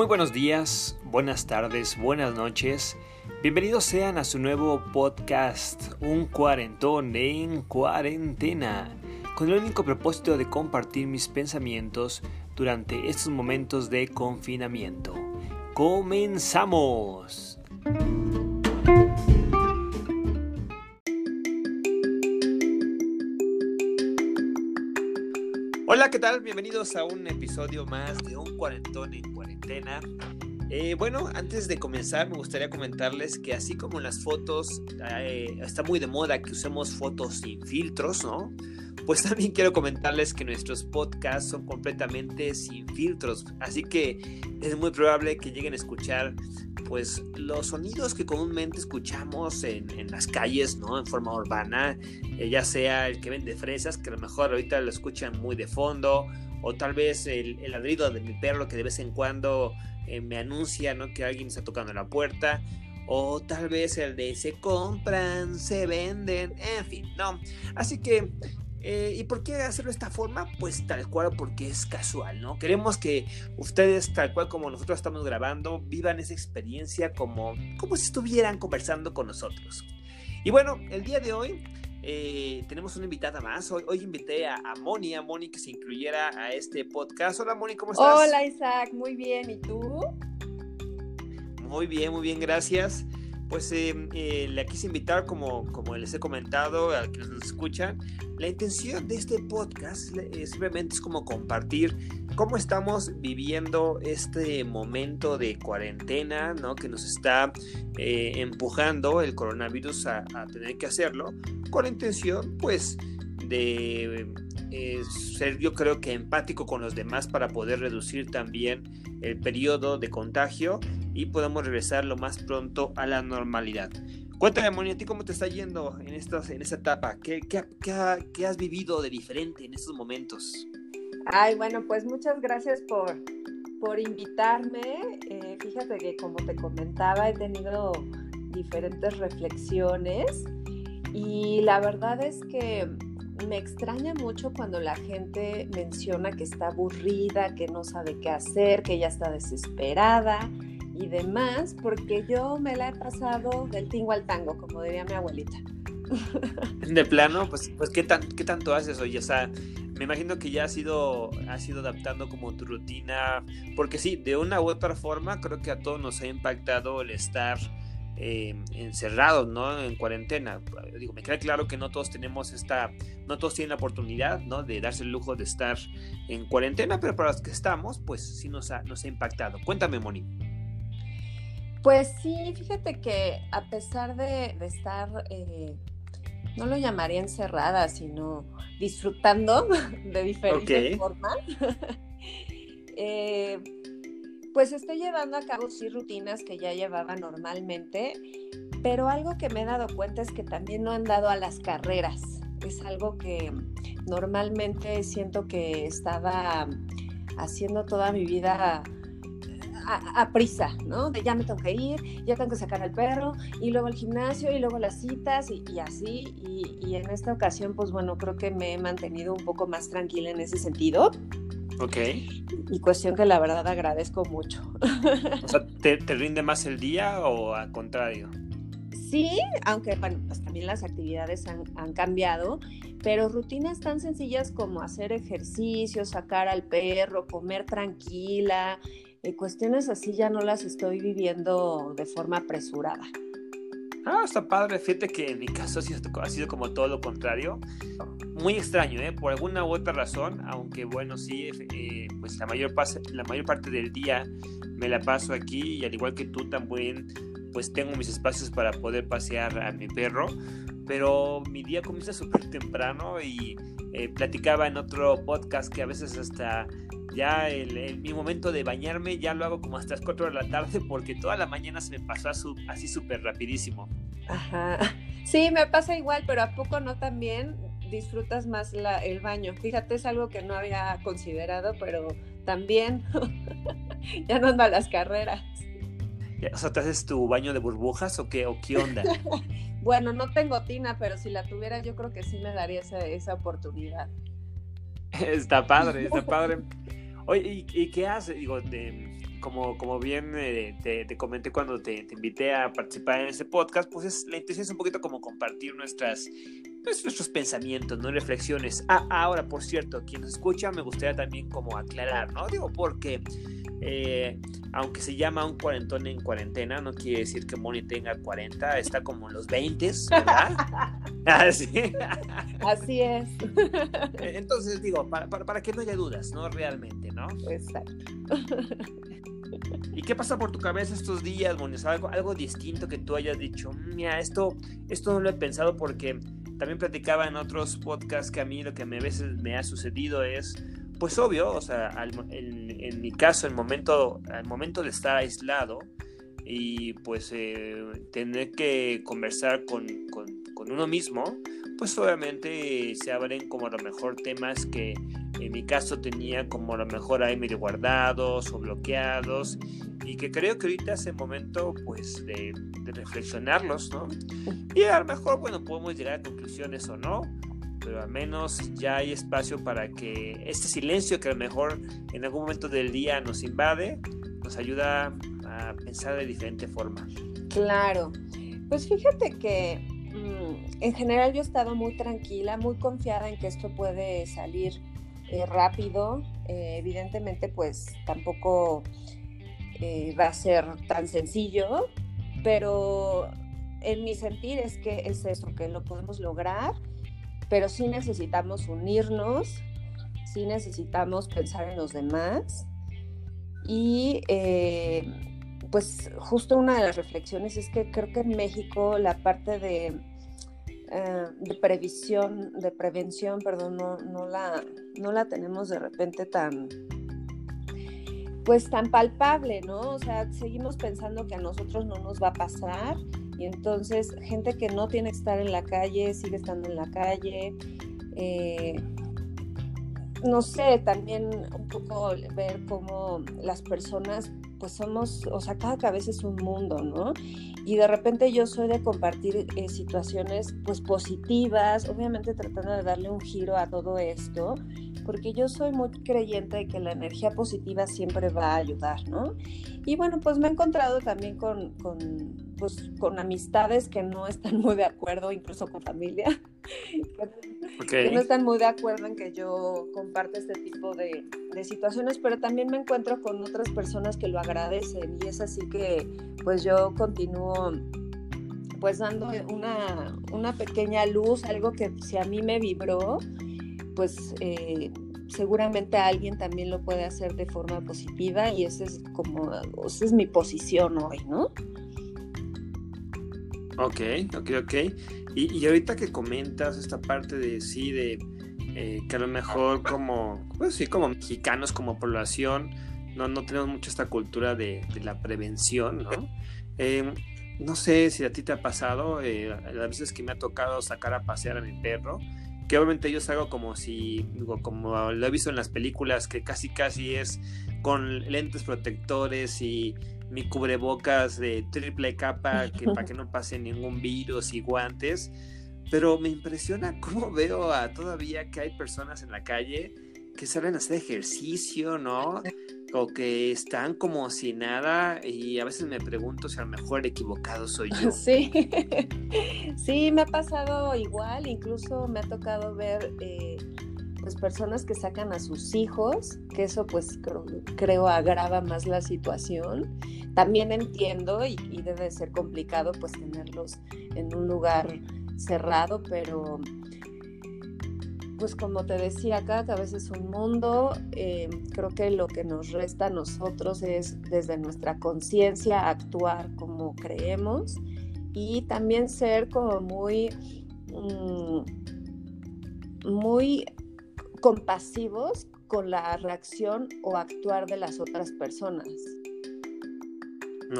Muy buenos días, buenas tardes, buenas noches. Bienvenidos sean a su nuevo podcast, Un cuarentón en cuarentena, con el único propósito de compartir mis pensamientos durante estos momentos de confinamiento. ¡Comenzamos! Hola, ¿qué tal? Bienvenidos a un episodio más de Un cuarentón en cuarentena. Eh, bueno, antes de comenzar me gustaría comentarles que así como en las fotos eh, está muy de moda que usemos fotos sin filtros, ¿no? Pues también quiero comentarles que nuestros podcasts son completamente sin filtros, así que es muy probable que lleguen a escuchar pues los sonidos que comúnmente escuchamos en, las calles, ¿no? En forma urbana, eh, ya sea el que vende fresas, que a lo mejor ahorita lo escuchan muy de fondo, o tal vez el, ladrido de mi perro que de vez en cuando eh, me anuncia, ¿no? Que alguien está tocando la puerta, o tal vez el de se compran, se venden, en fin, ¿no? Así que eh, ¿Y por qué hacerlo de esta forma? Pues tal cual porque es casual, ¿no? Queremos que ustedes, tal cual como nosotros estamos grabando, vivan esa experiencia como, como si estuvieran conversando con nosotros. Y bueno, el día de hoy eh, tenemos una invitada más. Hoy, hoy invité a, a, Moni, a Moni que se incluyera a este podcast. Hola Moni, ¿cómo estás? Hola Isaac, muy bien. ¿Y tú? Muy bien, muy bien, gracias pues em, eh, le quise invitar, como, como les he comentado, a quienes nos escuchan, la intención de este podcast simplemente es como compartir cómo estamos viviendo este momento de cuarentena, ¿no? Que nos está eh, empujando el coronavirus a, tener que hacerlo, con la intención, pues, de eh, ser yo creo que empático con los demás para poder reducir también el periodo de contagio y podamos regresar lo más pronto a la normalidad. Cuéntame, Moni, ¿a ti cómo te está yendo en, estos, en esta etapa? ¿Qué, qué, qué, has vivido de diferente en estos momentos? Ay, bueno, pues muchas gracias por, por invitarme. Eh, fíjate que como te comentaba, he tenido diferentes reflexiones y la verdad es que me extraña mucho cuando la gente menciona que está aburrida, que no sabe qué hacer, que ya está desesperada y demás, porque yo me la he pasado del tingo al tango, como diría mi abuelita. De plano, pues, pues ¿qué, tan, ¿qué tanto haces hoy? O sea, me imagino que ya has ido, has ido adaptando como tu rutina, porque sí, de una u otra forma creo que a todos nos ha impactado el estar eh, encerrados, ¿no? En cuarentena. Digo, me queda claro que no todos tenemos esta, no todos tienen la oportunidad, ¿no? De darse el lujo de estar en cuarentena, pero para los que estamos, pues sí nos ha, nos ha impactado. Cuéntame, Moni. Pues sí, fíjate que a pesar de, estar, eh, no lo llamaría encerrada, sino disfrutando de diferentes formas, eh, pues estoy llevando a cabo sí rutinas que ya llevaba normalmente, pero algo que me he dado cuenta es que también no han dado a las carreras. Es algo que normalmente siento que estaba haciendo toda mi vida a, prisa, ¿no? De ya me tengo que ir, ya tengo que sacar al perro, y luego al gimnasio, y luego las citas, y, así. Y, en esta ocasión, pues bueno, creo que me he mantenido un poco más tranquila en ese sentido. Ok. Y cuestión que la verdad agradezco mucho. O sea, ¿te, rinde más el día o al contrario? Sí, aunque bueno, pues también las actividades han, han, cambiado, pero rutinas tan sencillas como hacer ejercicio, sacar al perro, comer tranquila, y cuestiones así ya no las estoy viviendo de forma apresurada. Ah, está padre. Fíjate que en mi caso ha sido como todo lo contrario. Muy extraño, ¿eh? Por alguna u otra razón, aunque bueno, sí, eh, pues la mayor, la mayor parte del día me la paso aquí y al igual que tú también, pues tengo mis espacios para poder pasear a mi perro. Pero mi día comienza súper temprano y eh, platicaba en otro podcast que a veces hasta ya el, mi momento de bañarme ya lo hago como hasta las 4 de la tarde porque toda la mañana se me pasó así súper rapidísimo. Ajá. Sí, me pasa igual, pero ¿a poco no también disfrutas más la, el baño? Fíjate, es algo que no había considerado, pero también ya no ando a las carreras. O sea, ¿te haces tu baño de burbujas o qué, o qué onda? bueno, no tengo tina, pero si la tuviera yo creo que sí me daría esa, esa oportunidad. está padre, está padre. Oye, ¿y, qué haces? Digo, como, como bien eh, te, comenté cuando te, invité a participar en este podcast, pues es, la intención es un poquito como compartir nuestras, pues, nuestros pensamientos, ¿no? Reflexiones. Ah, ahora, por cierto, quien nos escucha me gustaría también como aclarar, ¿no? Digo, porque eh, aunque se llama un cuarentón en cuarentena, no quiere decir que Moni tenga 40, está como en los 20, ¿verdad? Así. Así es. Entonces, digo, para, para, que no haya dudas, ¿no? Realmente, ¿no? Exacto. ¿Y qué pasa por tu cabeza estos días, Moni? ¿Algo, algo distinto que tú hayas dicho, mira, esto, esto no lo he pensado porque también platicaba en otros podcasts que a mí lo que me, a veces me ha sucedido es pues obvio, o sea, en, mi caso, el momento, al momento de estar aislado y pues eh, tener que conversar con, uno mismo, pues obviamente se abren como a lo mejor temas que en mi caso tenía como a lo mejor ahí medio guardados o bloqueados y que creo que ahorita es el momento pues de, de reflexionarlos, ¿no? Y a lo mejor, bueno, podemos llegar a conclusiones o no, pero al menos ya hay espacio para que este silencio que a lo mejor en algún momento del día nos invade, nos ayuda a pensar de diferente forma. Claro, pues fíjate que mm, en general yo he estado muy tranquila, muy confiada en que esto puede salir eh, rápido. Eh, evidentemente pues tampoco eh, va a ser tan sencillo, pero en mi sentir es que es eso, que lo podemos lograr pero sí necesitamos unirnos, sí necesitamos pensar en los demás y pues justo una de las reflexiones es que creo que en México la parte de, eh, de previsión, de prevención, perdón, no, la, no la tenemos de repente tan pues tan palpable, ¿no? O sea, seguimos pensando que a nosotros no nos va a pasar y entonces gente que no tiene que estar en la calle sigue estando en la calle. Eh, no sé, también un poco ver cómo las personas, pues somos, o sea, cada cabeza es un mundo, ¿no? Y de repente yo soy de compartir eh, situaciones, pues positivas, obviamente tratando de darle un giro a todo esto, porque yo soy muy creyente de que la energía positiva siempre va a ayudar, ¿no? Y bueno, pues me he encontrado también con, pues, con amistades que no están muy de acuerdo, incluso con familia, que no están muy de acuerdo en que yo comparte este tipo de, de, situaciones, pero también me encuentro con otras personas que lo agradecen y es así que pues yo continúo pues dando una, una pequeña luz, algo que si a mí me vibró, pues eh, seguramente alguien también lo puede hacer de forma positiva y esa es como, esa es mi posición hoy, ¿no? Ok, ok, ok. Y, ahorita que comentas esta parte de sí, de eh, que a lo mejor como, pues sí, como mexicanos, como población, no, no tenemos mucho esta cultura de, la prevención, ¿no? Em, no sé si a ti te ha pasado, eh, las veces que me ha tocado sacar a pasear a mi perro, que obviamente yo salgo como si, como lo he visto en las películas, que casi casi es con lentes protectores y mi cubrebocas de triple capa que para que no pase ningún virus y guantes. Pero me impresiona cómo veo a todavía que hay personas en la calle que salen a hacer ejercicio, ¿no? o que están como si nada y a veces me pregunto si a lo mejor equivocado soy yo. Sí, sí, me ha pasado igual, incluso me ha tocado ver eh, pues personas que sacan a sus hijos, que eso pues creo, agrava más la situación. También entiendo y, debe ser complicado pues tenerlos en un lugar cerrado, pero pues como te decía, cada cabeza es un mundo. Eh, creo que lo que nos resta a nosotros es desde nuestra conciencia actuar como creemos y también ser como muy, mm, muy compasivos con la reacción o actuar de las otras personas.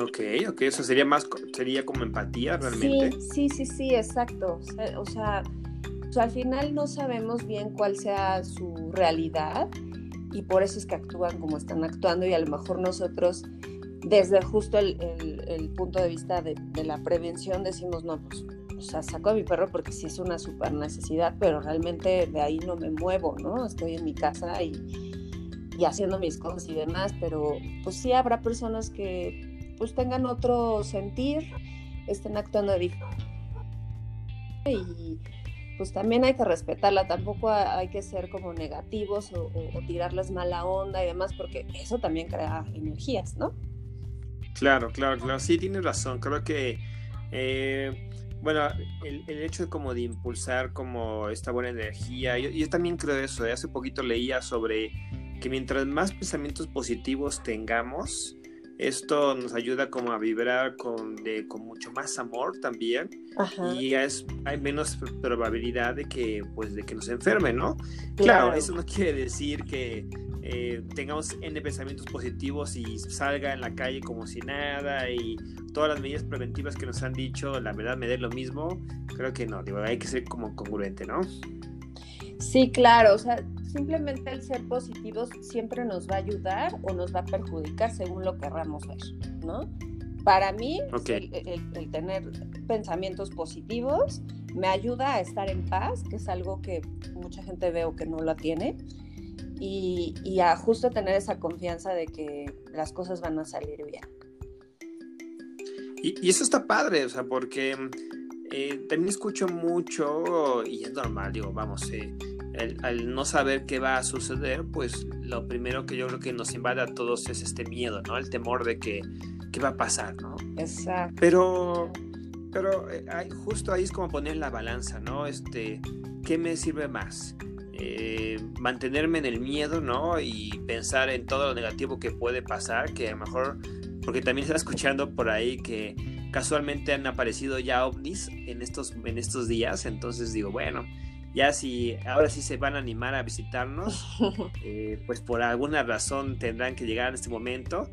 Ok, ok, eso sería más, sería como empatía realmente. Sí, sí, sí, sí, exacto. O sea, al final no sabemos bien cuál sea su realidad y por eso es que actúan como están actuando y a lo mejor nosotros desde justo el, punto de vista de, la prevención decimos, no, pues, o sea, saco a mi perro porque sí es una super necesidad, pero realmente de ahí no me muevo, ¿no? Estoy en mi casa y, y haciendo mis cosas y demás, pero pues sí habrá personas que pues tengan otro sentir, estén actuando diferente y pues también hay que respetarla, tampoco hay que ser como negativos o, tirarles mala onda y demás, porque eso también crea energías, ¿no? Claro, claro, claro, sí, tienes razón, creo que, eh, bueno, el, hecho de como de impulsar como esta buena energía, yo, también creo eso, ¿eh? hace poquito leía sobre que mientras más pensamientos positivos tengamos, esto nos ayuda como a vibrar con, de, con mucho más amor también y es, hay menos probabilidad de que, pues, de que nos enfermen, ¿no? Claro, eso no quiere decir que eh, tengamos N pensamientos positivos y salga en la calle como si nada y todas las medidas preventivas que nos han dicho, la verdad me dé lo mismo. Creo que no, digo, hay que ser como congruente, ¿no? Sí, claro, o sea, simplemente el ser positivos siempre nos va a ayudar o nos va a perjudicar según lo querramos ver, ¿no? Para mí, el, tener pensamientos positivos me ayuda a estar en paz, que es algo que mucha gente veo que no lo tiene, y, y a justo tener esa confianza de que las cosas van a salir bien. Y, y eso está padre, o sea, porque eh, también escucho mucho, y es normal, digo, vamos, eh, al no saber qué va a suceder, pues lo primero que yo creo que nos invade a todos es este miedo, ¿no? El temor de que qué va a pasar, ¿no? Exacto. Pero, pero eh, justo ahí es como poner la balanza, ¿no? Este, ¿qué me sirve más? Mantenerme en el miedo, ¿no? Y pensar en todo lo negativo que puede pasar, que a lo mejor, porque también está escuchando por ahí que casualmente han aparecido ya ovnis en estos, en estos días, entonces digo, bueno, ya si ahora sí se van a animar a visitarnos, eh, pues por alguna razón tendrán que llegar en este momento.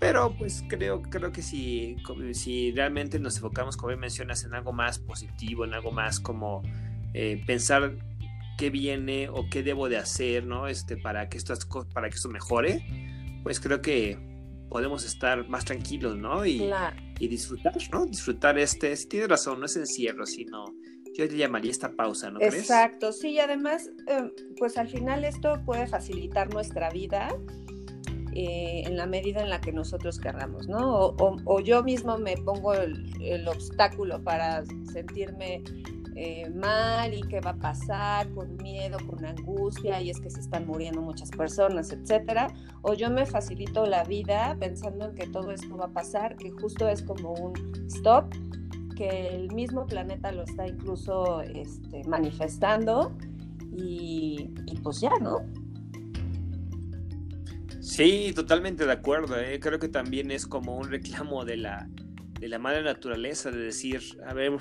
Pero pues creo, creo que si, si realmente nos enfocamos, como mencionas, en algo más positivo, en algo más como eh, pensar qué viene o qué debo de hacer, ¿no? Este, para que esto, para que esto mejore, pues creo que podemos estar más tranquilos, ¿no? Y, y disfrutar, ¿no? Disfrutar este, si tienes razón, no es encierro, sino yo le llamaría esta pausa, ¿no crees? Exacto, sí, y además, em, pues al final esto puede facilitar nuestra vida eh, en la medida en la que nosotros querramos, ¿no? O, yo mismo me pongo el obstáculo para sentirme eh, mal y qué va a pasar, con miedo, con angustia, y es que se están muriendo muchas personas, etcétera. O yo me facilito la vida pensando en que todo esto va a pasar, que justo es como un stop, que el mismo planeta lo está incluso este, manifestando, y, pues ya, ¿no? Sí, totalmente de acuerdo. ¿eh? Creo que también es como un reclamo de la de la madre naturaleza, de decir, a ver,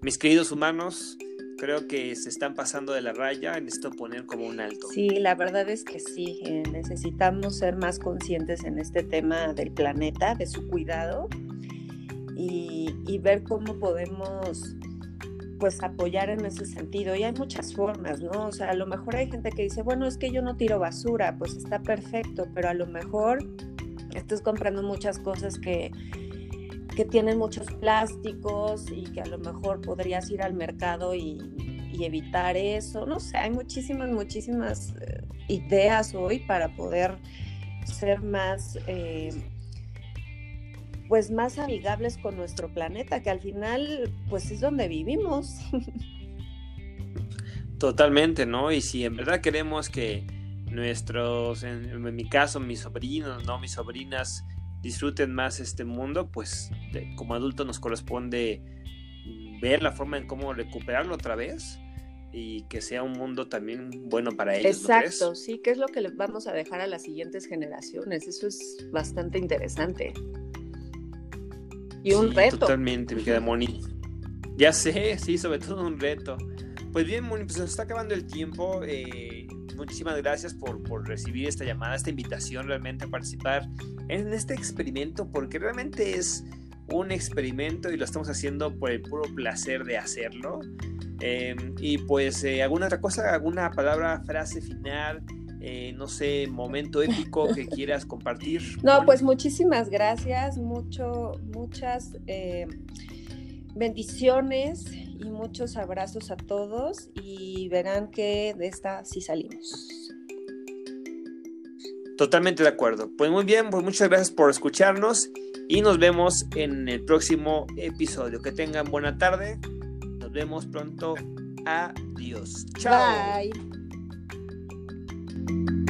mis queridos humanos, creo que se están pasando de la raya, necesito poner como un alto. Sí, la verdad es que sí, eh, necesitamos ser más conscientes en este tema del planeta, de su cuidado y, y ver cómo podemos pues apoyar en ese sentido. Y hay muchas formas, ¿no? O sea, a lo mejor hay gente que dice, bueno, es que yo no tiro basura, pues está perfecto, pero a lo mejor estás comprando muchas cosas que que tienen muchos plásticos y que a lo mejor podrías ir al mercado y, evitar eso. No sé, hay muchísimas, muchísimas eh, ideas hoy para poder ser más, eh, pues más amigables con nuestro planeta, que al final, pues es donde vivimos. Totalmente, ¿no? Y si en verdad queremos que nuestros, en, en mi caso, mis sobrinos, ¿no? Mis sobrinas, disfruten más este mundo, pues como adulto nos corresponde ver la forma en cómo recuperarlo otra vez y que sea un mundo también bueno para ellos. Exacto, sí, que es lo que les vamos a dejar a las siguientes generaciones. Eso es bastante interesante. Y un reto. Totalmente, me queda Moni. Ya sé, sí, sobre todo un reto. Pues bien, Moni, pues nos está acabando el tiempo. Eh, muchísimas gracias por, por, recibir esta llamada, esta invitación realmente a participar en este experimento, porque realmente es un experimento y lo estamos haciendo por el puro placer de hacerlo. Em, y pues, eh, ¿alguna otra cosa? ¿Alguna palabra, frase final? Eh, no sé, momento épico que quieras compartir. No, pues muchísimas gracias, mucho, muchas eh, bendiciones y muchos abrazos a todos y verán que de esta sí salimos. Totalmente de acuerdo. Pues muy bien, pues muchas gracias por escucharnos y nos vemos en el próximo episodio. Que tengan buena tarde. Nos vemos pronto. Adiós. Chao. Bye.